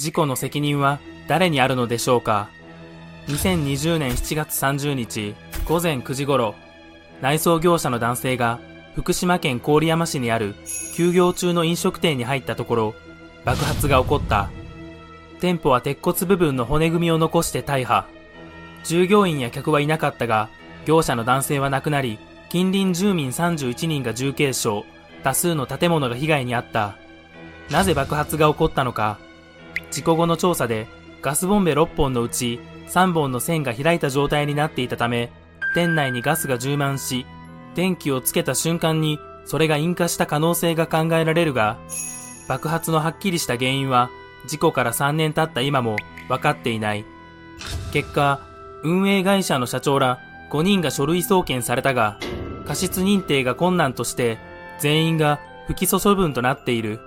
事故の責任は誰にあるのでしょうか？2020年7月30日午前9時頃、内装業者の男性が福島県郡山市にある休業中の飲食店に入ったところ、爆発が起こった。店舗は鉄骨部分の骨組みを残して大破。従業員や客はいなかったが、業者の男性は亡くなり、近隣住民31人が重軽傷、多数の建物が被害に遭った。なぜ爆発が起こったのか？事故後の調査で、ガスボンベ6本のうち3本の線が開いた状態になっていたため、店内にガスが充満し、電気をつけた瞬間にそれが引火した可能性が考えられるが、爆発のはっきりした原因は事故から3年経った今も分かっていない。結果、運営会社の社長ら5人が書類送検されたが、過失認定が困難として全員が不起訴処分となっている。